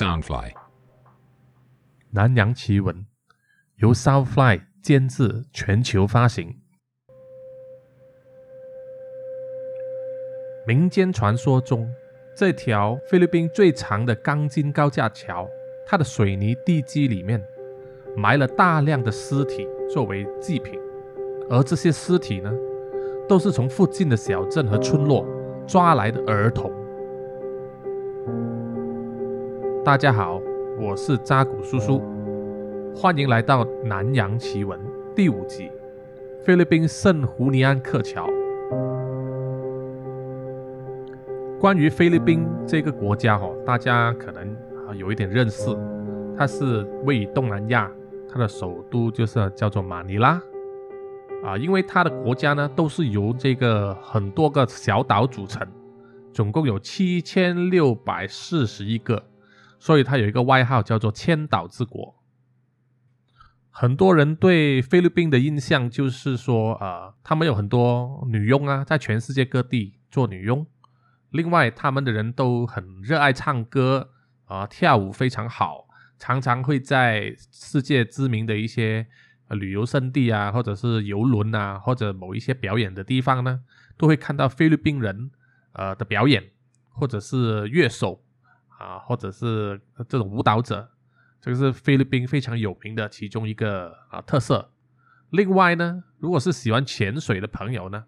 Soundfly。南洋奇闻由 Soundfly 监制，全球发行。民间传说中，这条菲律宾最长的钢筋高架桥，它的水泥地基里面埋了大量的尸体作为祭品，而这些尸体呢，都是从附近的小镇和村落抓来的儿童。大家好，我是扎古叔叔，欢迎来到《南洋奇闻》第五集——菲律宾圣胡尼安克桥。关于菲律宾这个国家，哈，大家可能啊有一点认识，它是位于东南亚，它的首都就是叫做马尼拉，啊，因为它的国家呢都是由这个很多个小岛组成，总共有七千六百四十一个，所以它有一个外号叫做千岛之国。很多人对菲律宾的印象就是说，啊，他们有很多女佣啊，在全世界各地做女佣。另外，他们的人都很热爱唱歌啊，跳舞非常好，常常会在世界知名的一些旅游胜地啊，或者是游轮啊，或者某一些表演的地方呢，都会看到菲律宾人呃的表演，或者是乐手啊，或者是这种舞蹈者，这个是菲律宾非常有名的其中一个啊特色。另外呢，如果是喜欢潜水的朋友呢，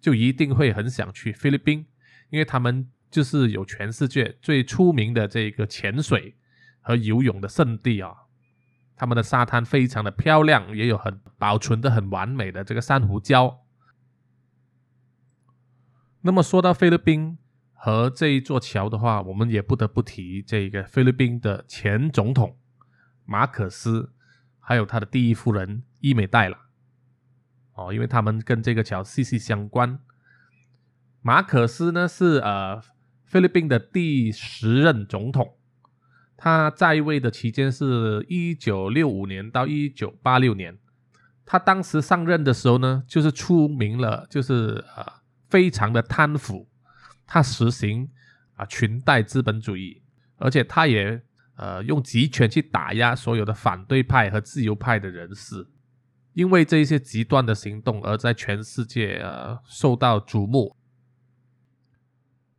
就一定会很想去菲律宾。因为他们就是有全世界最出名的这个潜水和游泳的圣地啊，他们的沙滩非常的漂亮，也有很保存的很完美的这个珊瑚礁。那么说到菲律宾和这一座桥的话，我们也不得不提这个菲律宾的前总统马可斯，还有他的第一夫人伊美黛了。哦，因为他们跟这个桥息息相关。马可斯呢是呃菲律宾的第十任总统，他在位的期间是一九六五年到一九八六年。他当时上任的时候呢，就是出名了，就是呃非常的贪腐，他实行啊裙带资本主义，而且他也呃用集权去打压所有的反对派和自由派的人士，因为这一些极端的行动而在全世界呃受到瞩目。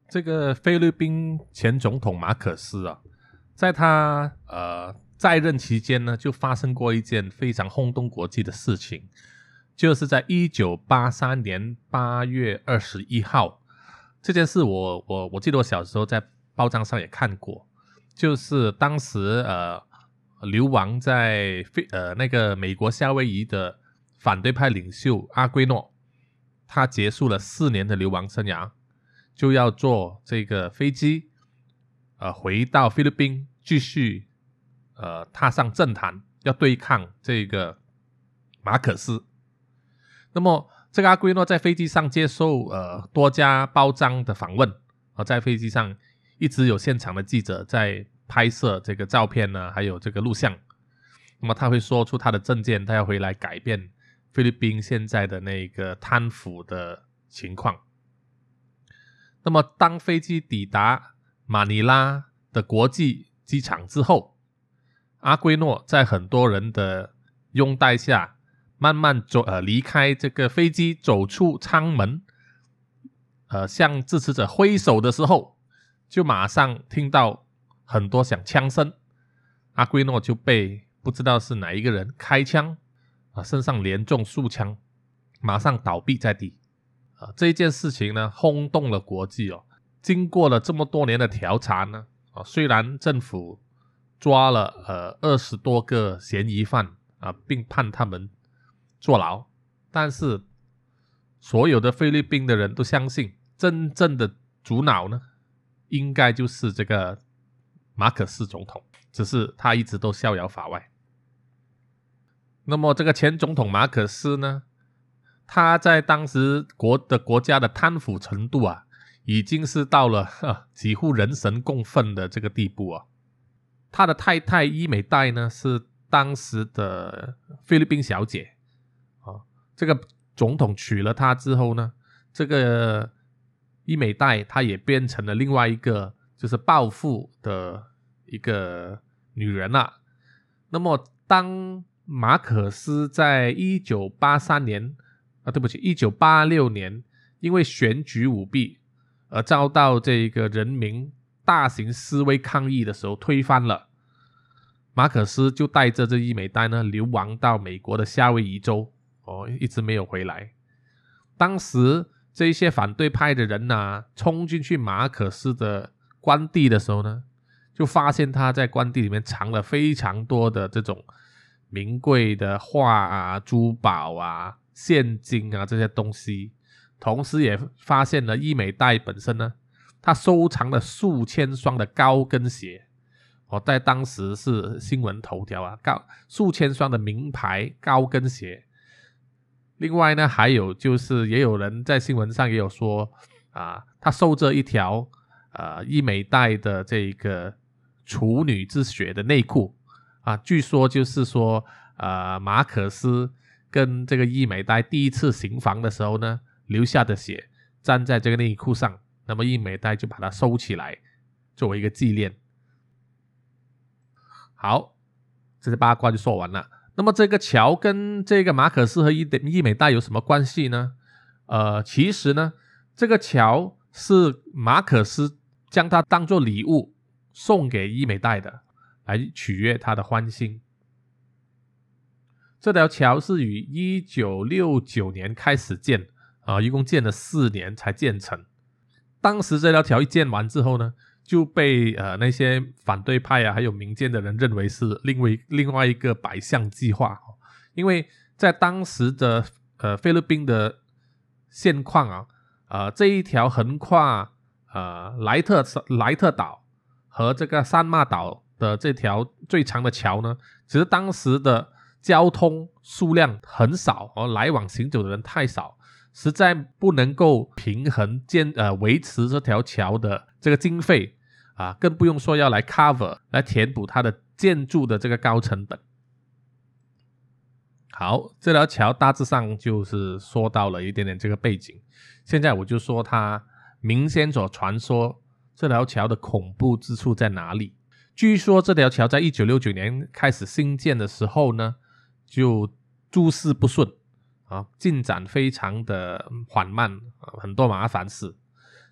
这个菲律宾前总统马可斯啊，在他呃在任期间呢，就发生过一件非常轰动国际的事情，就是在一九八三年八月二十一号，这件事我我我记得我小时候在报章上也看过，就是当时呃流亡在菲呃那个美国夏威夷的反对派领袖阿圭诺，他结束了四年的流亡生涯。就要坐这个飞机，呃，回到菲律宾继续，呃，踏上政坛，要对抗这个马可斯。那么，这个阿圭诺在飞机上接受呃多家报章的访问，啊，在飞机上一直有现场的记者在拍摄这个照片呢，还有这个录像。那么他会说出他的证件，他要回来改变菲律宾现在的那个贪腐的情况。那么，当飞机抵达马尼拉的国际机场之后，阿圭诺在很多人的拥戴下，慢慢走呃离开这个飞机，走出舱门，呃向支持者挥手的时候，就马上听到很多响枪声，阿圭诺就被不知道是哪一个人开枪，啊身上连中数枪，马上倒闭在地。这件事情呢，轰动了国际哦。经过了这么多年的调查呢，啊，虽然政府抓了呃二十多个嫌疑犯啊，并判他们坐牢，但是所有的菲律宾的人都相信，真正的主脑呢，应该就是这个马可斯总统，只是他一直都逍遥法外。那么这个前总统马可斯呢？他在当时国的国家的贪腐程度啊，已经是到了几乎人神共愤的这个地步啊。他的太太伊美黛呢，是当时的菲律宾小姐。这个总统娶了她之后呢，这个伊美黛她也变成了另外一个就是暴富的一个女人了。那么，当马可斯在一九八三年啊，对不起，一九八六年，因为选举舞弊而遭到这个人民大型示威抗议的时候推翻了，马可斯就带着这伊美黛呢流亡到美国的夏威夷州，哦，一直没有回来。当时这些反对派的人呐，冲进去马可斯的官邸的时候呢，就发现他在官邸里面藏了非常多的这种名贵的画啊、珠宝啊、现金啊这些东西，同时也发现了伊美黛本身呢，他收藏了数千双的高跟鞋，哦，在当时是新闻头条啊，高数千双的名牌高跟鞋。另外呢，还有就是也有人在新闻上也有说啊，他受着一条呃伊美代的这个处女之血的内裤啊，据说就是说呃马可斯跟这个伊美黛第一次行房的时候呢留下的血粘在这个内裤上，那么伊美黛就把它收起来作为一个纪念。好，这些八卦就说完了。那么这个桥跟这个马可斯和伊伊美黛有什么关系呢？呃，其实呢，这个桥是马可斯将它当做礼物送给伊美黛的，来取悦她的欢心。这条桥是于一九六九年开始建，啊，一共建了四年才建成。当时这条桥一建完之后呢？就被呃那些反对派啊，还有民间的人认为是另外另外一个百项计划，因为在当时的呃菲律宾的现况啊，呃这一条横跨呃莱特莱特岛和这个三马岛的这条最长的桥呢，其实当时的交通数量很少，而来往行走的人太少，实在不能够平衡建呃维持这条桥的。这个经费啊，更不用说要来 cover 来填补它的建筑的这个高成本。好，这条桥大致上就是说到了一点点这个背景。现在我就说它民间所传说这条桥的恐怖之处在哪里。据说这条桥在一九六九年开始兴建的时候呢，就诸事不顺啊，进展非常的缓慢啊，很多麻烦事。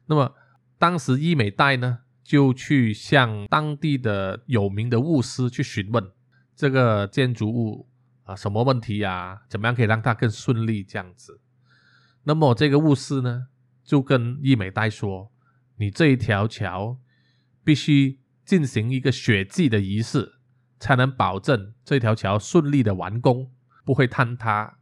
那么当时伊美黛呢，就去向当地的有名的巫师去询问这个建筑物啊什么问题呀？怎么样可以让它更顺利这样子？那么这个巫师呢，就跟伊美黛说：“你这一条桥必须进行一个血祭的仪式，才能保证这条桥顺利的完工，不会坍塌。”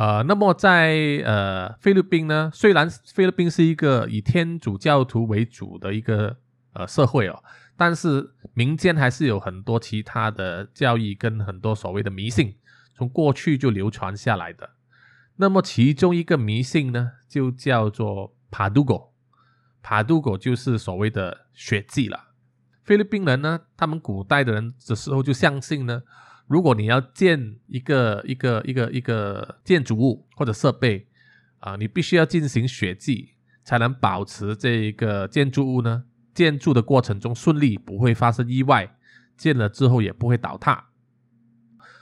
呃，那么在呃菲律宾呢，虽然菲律宾是一个以天主教徒为主的一个呃社会哦，但是民间还是有很多其他的教义跟很多所谓的迷信，从过去就流传下来的。那么其中一个迷信呢，就叫做帕杜果，帕杜果就是所谓的血祭了。菲律宾人呢，他们古代的人的时候就相信呢。如果你要建一个一个一个一个建筑物或者设备啊，你必须要进行血祭，才能保持这一个建筑物呢建筑的过程中顺利，不会发生意外，建了之后也不会倒塌。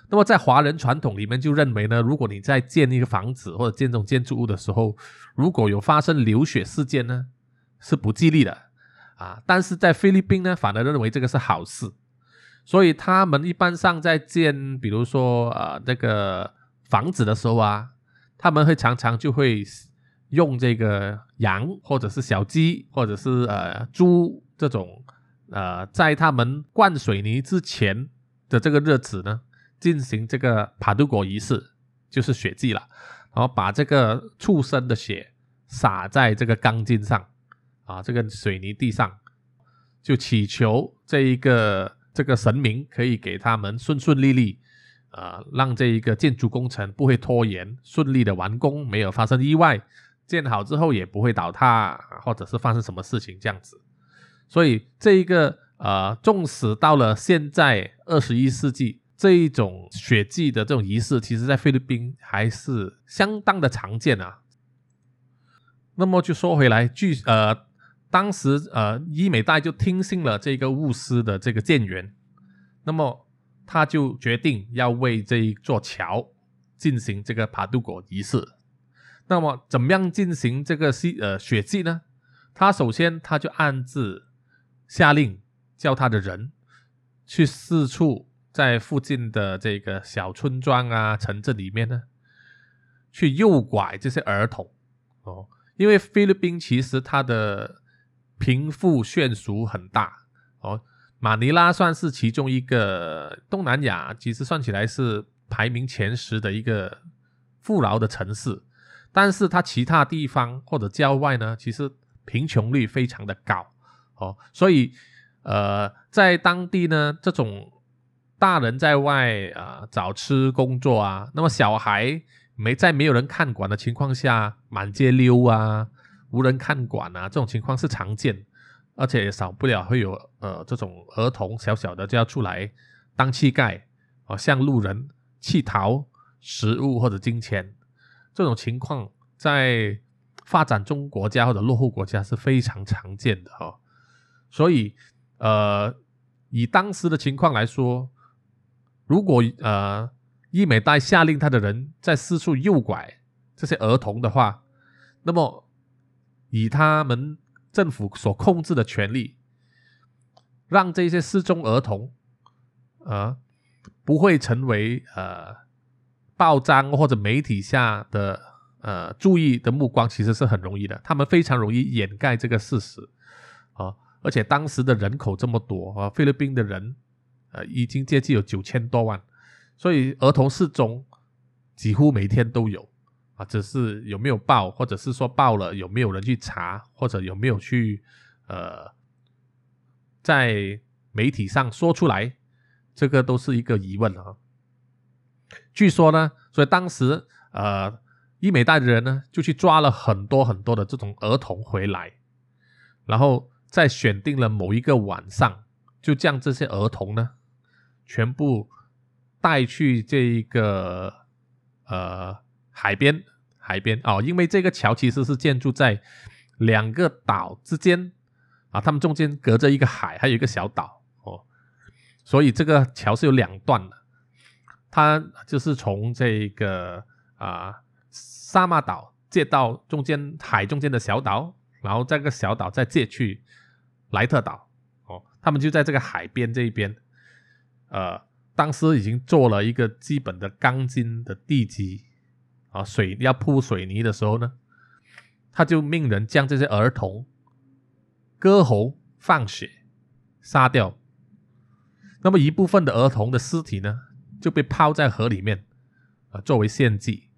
那么在华人传统里面就认为呢，如果你在建一个房子或者建这种建筑物的时候，如果有发生流血事件呢，是不吉利的啊。但是在菲律宾呢，反而认为这个是好事。所以他们一般上在建，比如说呃这个房子的时候啊，他们会常常就会用这个羊或者是小鸡或者是呃猪这种呃，在他们灌水泥之前的这个日子呢，进行这个帕杜果仪式，就是血祭了，然后把这个畜生的血洒在这个钢筋上啊，这个水泥地上，就祈求这一个。这个神明可以给他们顺顺利利，啊，让这一个建筑工程不会拖延，顺利的完工，没有发生意外，建好之后也不会倒塌，或者是发生什么事情这样子。所以这一个呃，纵使到了现在二十一世纪，这一种血祭的这种仪式，其实在菲律宾还是相当的常见啊。那么就说回来，据呃。当时呃伊美代就听信了这个巫师的这个谏言，那么他就决定要为这一座桥进行这个爬渡果仪式。那么怎么样进行这个吸呃血祭呢？他首先他就暗自下令，叫他的人去四处在附近的这个小村庄啊、城镇里面呢，去诱拐这些儿童哦，因为菲律宾其实它的贫富悬殊很大哦，马尼拉算是其中一个东南亚，其实算起来是排名前十的一个富饶的城市。但是它其他地方或者郊外呢，其实贫穷率非常的高哦，所以呃，在当地呢，这种大人在外啊找吃工作啊，那么小孩没在没有人看管的情况下满街溜啊，无人看管啊，这种情况是常见，而且也少不了会有呃这种儿童小小的就要出来当乞丐哦，向路人乞讨食物或者金钱。这种情况在发展中国家或者落后国家是非常常见的哈，所以呃，以当时的情况来说，如果呃伊美代下令他的人在四处诱拐这些儿童的话，那么以他们政府所控制的权利，让这些失踪儿童啊不会成为呃。报章或者媒体下的呃注意的目光其实是很容易的，他们非常容易掩盖这个事实啊，而且当时的人口这么多啊，菲律宾的人呃已经接近有九千多万，所以儿童失踪几乎每天都有啊，只是有没有报，或者是说报了有没有人去查，或者有没有去呃在媒体上说出来，这个都是一个疑问啊。据说呢，所以当时呃，伊美代的人呢，就去抓了很多很多的这种儿童回来，然后再选定了某一个晚上，就将这些儿童呢，全部带去这一个呃海边，海边。哦，因为这个桥其实是建筑在两个岛之间啊，他们中间隔着一个海，还有一个小岛哦，所以这个桥是有两段的。他就是从这个啊沙马岛借到中间海中间的小岛，然后这个小岛再借去莱特岛哦，他们就在这个海边这一边，呃，当时已经做了一个基本的钢筋的地基啊，水要铺水泥的时候呢，他就命人将这些儿童割喉放血杀掉，那么一部分的儿童的尸体呢？就被抛在河里面，啊，作为献祭。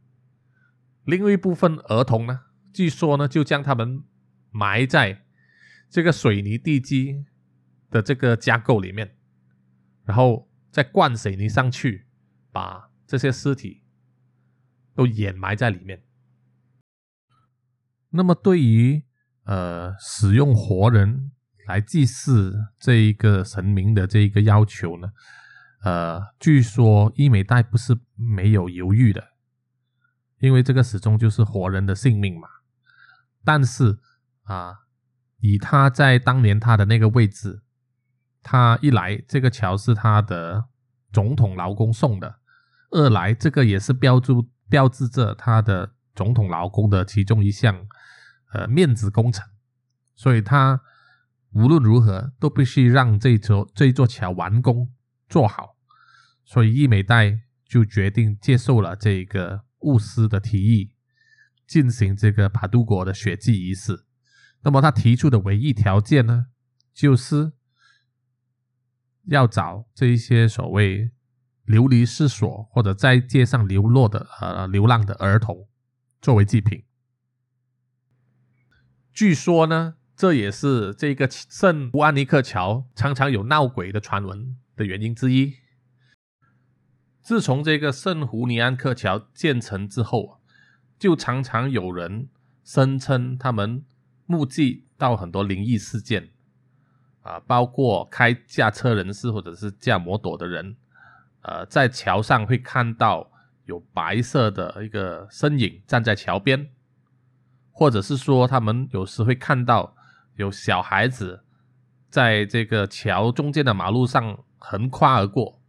另外一部分儿童呢，据说呢，就将他们埋在这个水泥地基的这个架构里面，然后再灌水泥上去，把这些尸体都掩埋在里面。那么，对于呃使用活人来祭祀这一个神明的这一个要求呢？呃，据说伊美代不是没有犹豫的，因为这个始终就是活人的性命嘛。但是啊，以他在当年他的那个位置，他一来这个桥是他的总统劳工送的，二来这个也是标注标志着他的总统劳工的其中一项呃面子工程，所以他无论如何都必须让这座这座桥完工。做好，所以伊美代就决定接受了这个巫师的提议，进行这个帕杜国的血祭仪式。那么他提出的唯一条件呢，就是要找这一些所谓流离失所或者在街上流落的呃流浪的儿童作为祭品。据说呢，这也是这个圣乌安尼克桥常常有闹鬼的传闻。的原因之一。自从这个圣胡尼安克桥建成之后，就常常有人声称他们目击到很多灵异事件啊，包括开驾车人士或者是驾摩托的人，呃，在桥上会看到有白色的一个身影站在桥边，或者是说他们有时会看到有小孩子在这个桥中间的马路上横跨而过，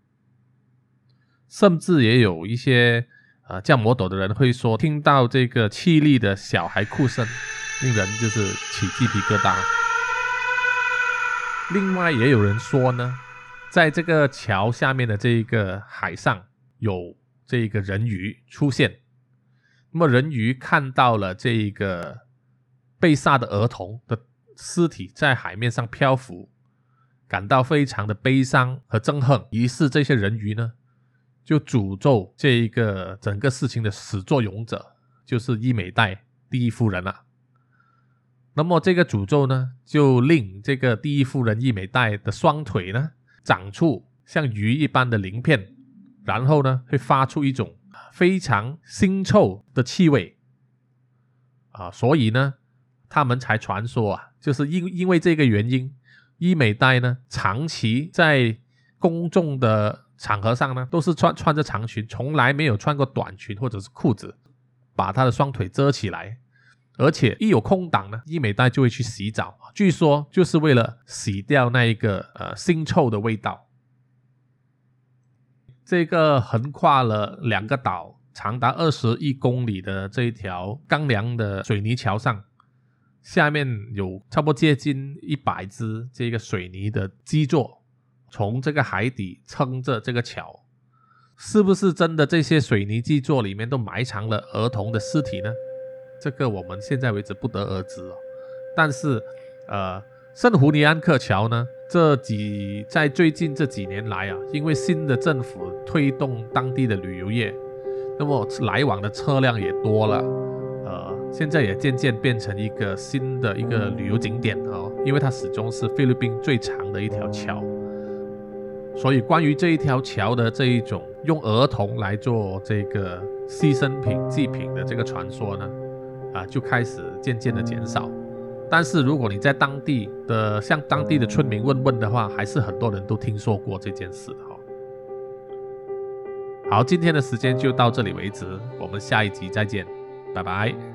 甚至也有一些呃叫摩斗的人会说，听到这个凄厉的小孩哭声，令人就是起鸡皮疙瘩。另外也有人说呢，在这个桥下面的这一个海上有这一个人鱼出现，那么人鱼看到了这一个被杀的儿童的尸体在海面上漂浮，感到非常的悲伤和憎恨，于是这些人鱼呢就诅咒这一个整个事情的始作俑者，就是伊美代第一夫人了。那么这个诅咒呢，就令这个第一夫人伊美代的双腿呢长出像鱼一般的鳞片，然后呢会发出一种非常腥臭的气味啊，所以呢他们才传说啊，就是因因为这个原因，伊美代呢长期在公众的场合上呢都是穿穿着长裙，从来没有穿过短裙或者是裤子，把她的双腿遮起来。而且一有空档呢，伊美代就会去洗澡，据说就是为了洗掉那一个呃腥臭的味道。这个横跨了两个岛、长达二十一公里的这一条钢梁的水泥桥上，下面有差不多接近一百只这个水泥的基座，从这个海底撑着这个桥，是不是真的？这些水泥基座里面都埋藏了儿童的尸体呢？这个我们现在为止不得而知哦，但是，呃，圣胡尼安克桥呢，这几在最近这几年来啊，因为新的政府推动当地的旅游业，那么来往的车辆也多了，呃，现在也渐渐变成一个新的一个旅游景点哦，因为它始终是菲律宾最长的一条桥，所以关于这一条桥的这一种用儿童来做这个牺牲品祭品的这个传说呢？啊，就开始渐渐的减少，但是如果你在当地的向当地的村民问问的话，还是很多人都听说过这件事的哈。好，今天的时间就到这里为止，我们下一集再见，拜拜。